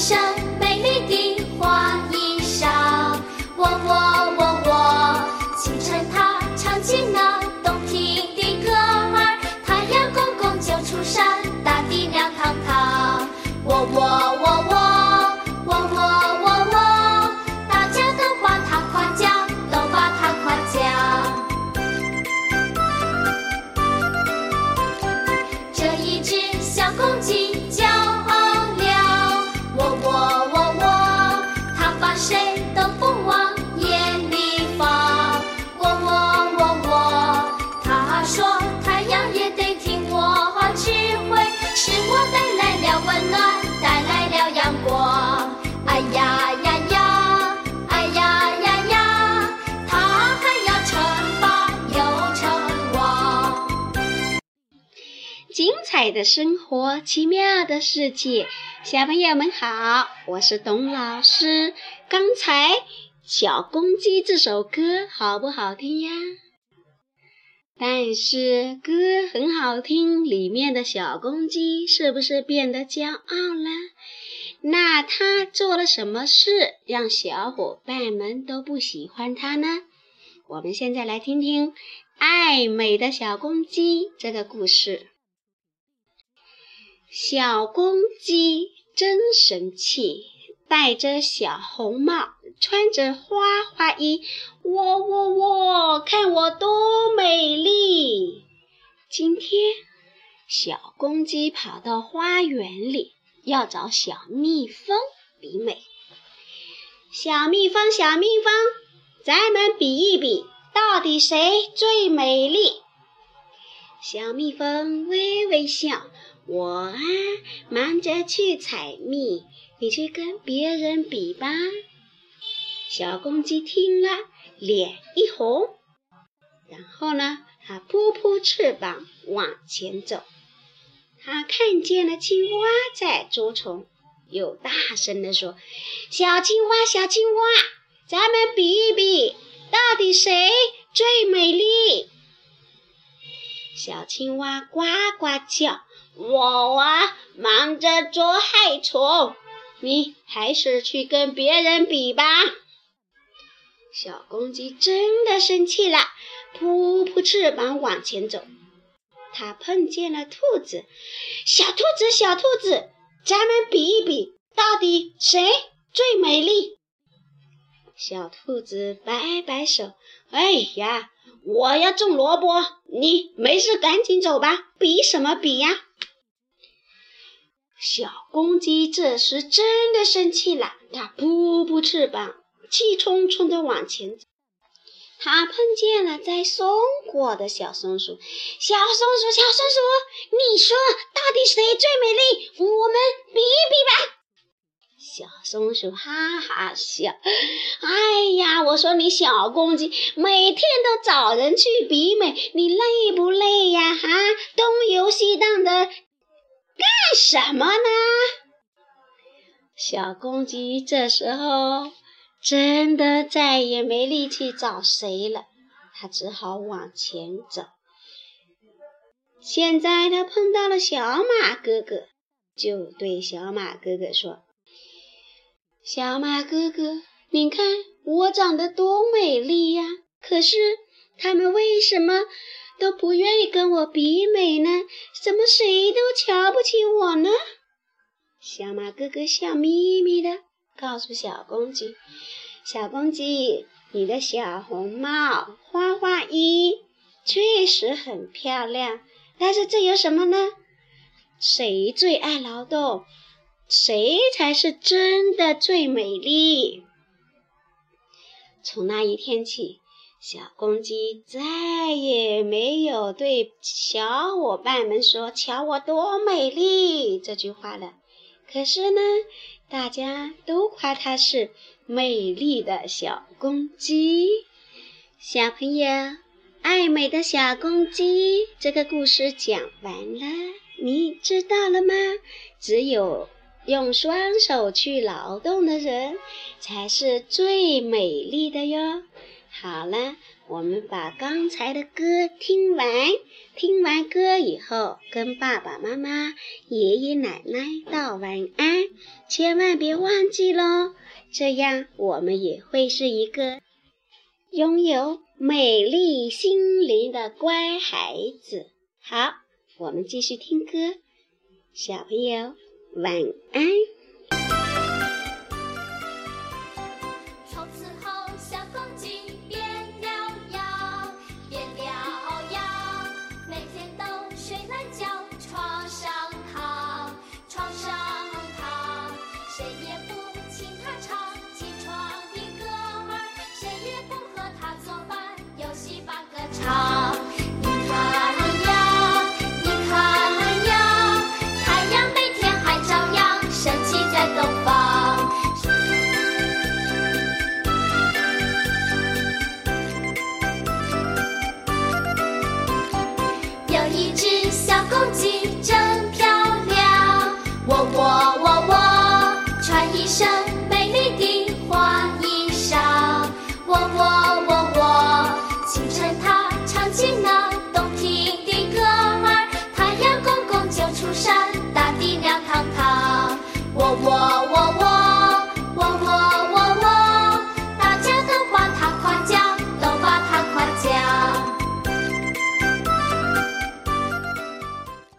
笑。彩的生活，奇妙的世界，小朋友们好，我是董老师。刚才《小公鸡》这首歌好不好听呀？但是歌很好听，里面的小公鸡是不是变得骄傲了？那它做了什么事，让小伙伴们都不喜欢它呢？我们现在来听听《爱美的小公鸡》这个故事。小公鸡真神气，戴着小红帽，穿着花花衣，喔喔喔，看我多美丽！今天，小公鸡跑到花园里，要找小蜜蜂比美。小蜜蜂，小蜜蜂，咱们比一比，到底谁最美丽？小蜜蜂微微笑。我啊，忙着去采蜜，你去跟别人比吧。小公鸡听了，脸一红，然后呢，它扑扑翅膀往前走。它看见了青蛙在捉虫，又大声地说：“小青蛙，小青蛙，咱们比一比，到底谁最美丽？”小青蛙呱呱叫。我啊，忙着捉害虫，你还是去跟别人比吧。小公鸡真的生气了，扑扑翅膀往前走。它碰见了兔子，小兔子，小兔子，咱们比一比，到底谁最美丽？小兔子摆摆手，哎呀，我要种萝卜，你没事赶紧走吧，比什么比呀？小公鸡这时真的生气了，它扑扑翅膀，气冲冲地往前走。它碰见了摘松果的小松鼠，小松鼠，小松鼠，你说到底谁最美丽？我们比一比吧。小松鼠哈哈笑，哎呀，我说你小公鸡每天都找人去比美，你累不累呀？哈，东游西荡的。干什么呢？小公鸡这时候真的再也没力气找谁了，它只好往前走。现在它碰到了小马哥哥，就对小马哥哥说：“小马哥哥，你看我长得多美丽呀！可是他们为什么？”都不愿意跟我比美呢，怎么谁都瞧不起我呢？小马哥哥笑眯眯的告诉小公鸡：“小公鸡，你的小红帽、花花衣确实很漂亮，但是这有什么呢？谁最爱劳动，谁才是真的最美丽。”从那一天起。小公鸡再也没有对小伙伴们说“瞧我多美丽”这句话了。可是呢，大家都夸它是美丽的小公鸡。小朋友，爱美的小公鸡这个故事讲完了，你知道了吗？只有用双手去劳动的人，才是最美丽的哟。好了，我们把刚才的歌听完。听完歌以后，跟爸爸妈妈、爷爷奶奶道晚安，千万别忘记喽。这样我们也会是一个拥有美丽心灵的乖孩子。好，我们继续听歌，小朋友晚安。